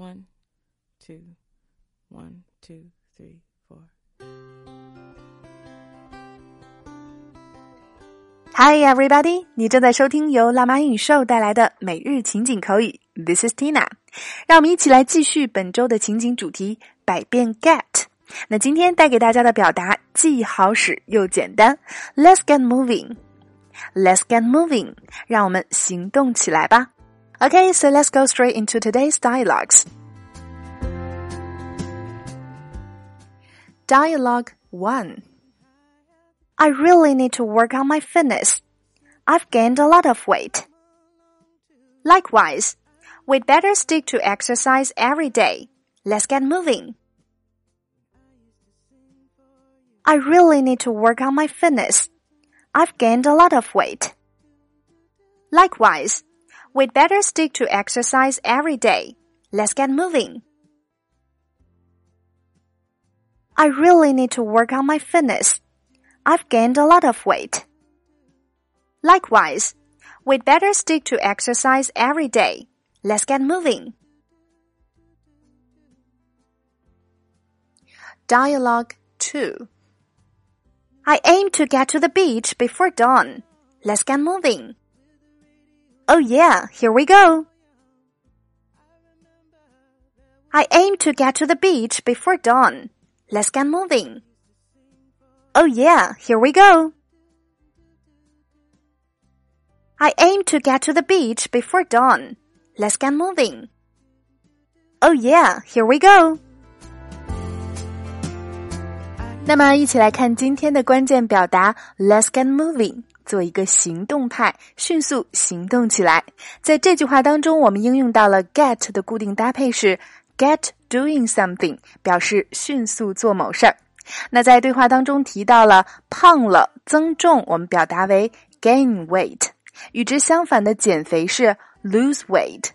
One, two, one, two, three, four. Hi everybody！你正在收听由辣妈英语秀带来的每日情景口语。This is Tina。让我们一起来继续本周的情景主题——百变 get。那今天带给大家的表达既好使又简单。Let's get moving。Let's get moving。让我们行动起来吧。Okay, so let's go straight into today's dialogues. Dialogue 1 I really need to work on my fitness. I've gained a lot of weight. Likewise, we'd better stick to exercise every day. Let's get moving. I really need to work on my fitness. I've gained a lot of weight. Likewise, we'd better stick to exercise every day. Let's get moving. I really need to work on my fitness. I've gained a lot of weight. Likewise, we'd better stick to exercise every day. Let's get moving. Dialogue 2 I aim to get to the beach before dawn. Let's get moving. Oh yeah, here we go. I aim to get to the beach before dawn. Let's get moving. Oh yeah, here we go. I aim to get to the beach before dawn. Let's get moving. Oh yeah, here we go. 那么，一起来看今天的关键表达 "Let's get moving"， 做一个行动派，迅速行动起来。在这句话当中，我们应用到了 get 的固定搭配是 get doing something，表示迅速做某事儿。那在对话当中提到了胖了、增重，我们表达为 gain weight。与之相反的减肥是 lose weight。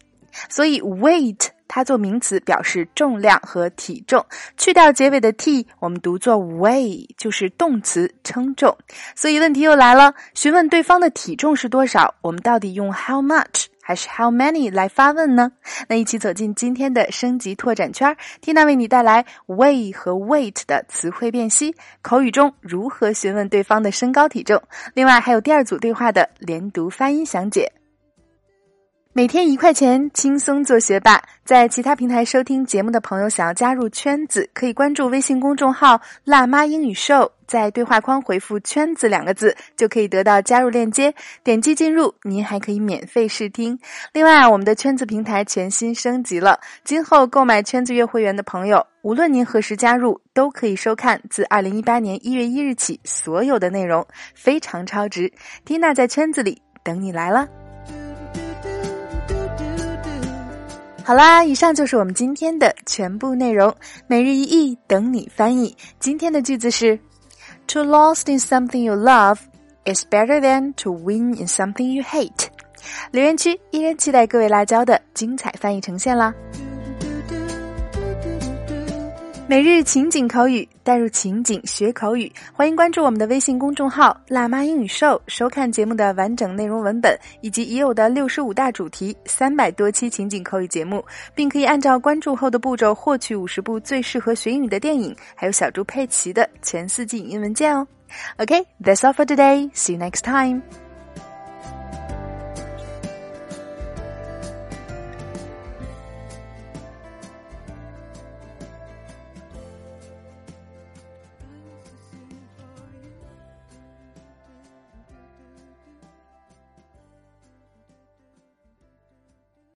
所以 weight 它做名词表示重量和体重，去掉结尾的 t，我们读作 weigh，就是动词称重。所以问题又来了，询问对方的体重是多少，我们到底用 how much 还是 how many 来发问呢？那一起走进今天的升级拓展圈，Tina 为你带来 weigh 和 weight 的词汇辨析，口语中如何询问对方的身高体重。另外还有第二组对话的连读发音详解。每天一块钱，轻松做学霸。在其他平台收听节目的朋友，想要加入圈子，可以关注微信公众号“辣妈英语秀”，在对话框回复“圈子”两个字，就可以得到加入链接，点击进入，您还可以免费试听。另外，我们的圈子平台全新升级了，今后购买圈子月会员的朋友，无论您何时加入，都可以收看自二零一八年一月一日起所有的内容，非常超值。缇娜在圈子里等你来了。好啦，以上就是我们今天的全部内容。每日一译，等你翻译。今天的句子是：To lost in something you love is better than to win in something you hate。留言区依然期待各位辣椒的精彩翻译呈现啦！每日情景口语，带入情景学口语。欢迎关注我们的微信公众号“辣妈英语秀”，收看节目的完整内容文本，以及已有的六十五大主题、三百多期情景口语节目，并可以按照关注后的步骤获取五十部最适合学英语的电影，还有小猪佩奇的前四季影音文件哦。OK，that's all for today. See you next time.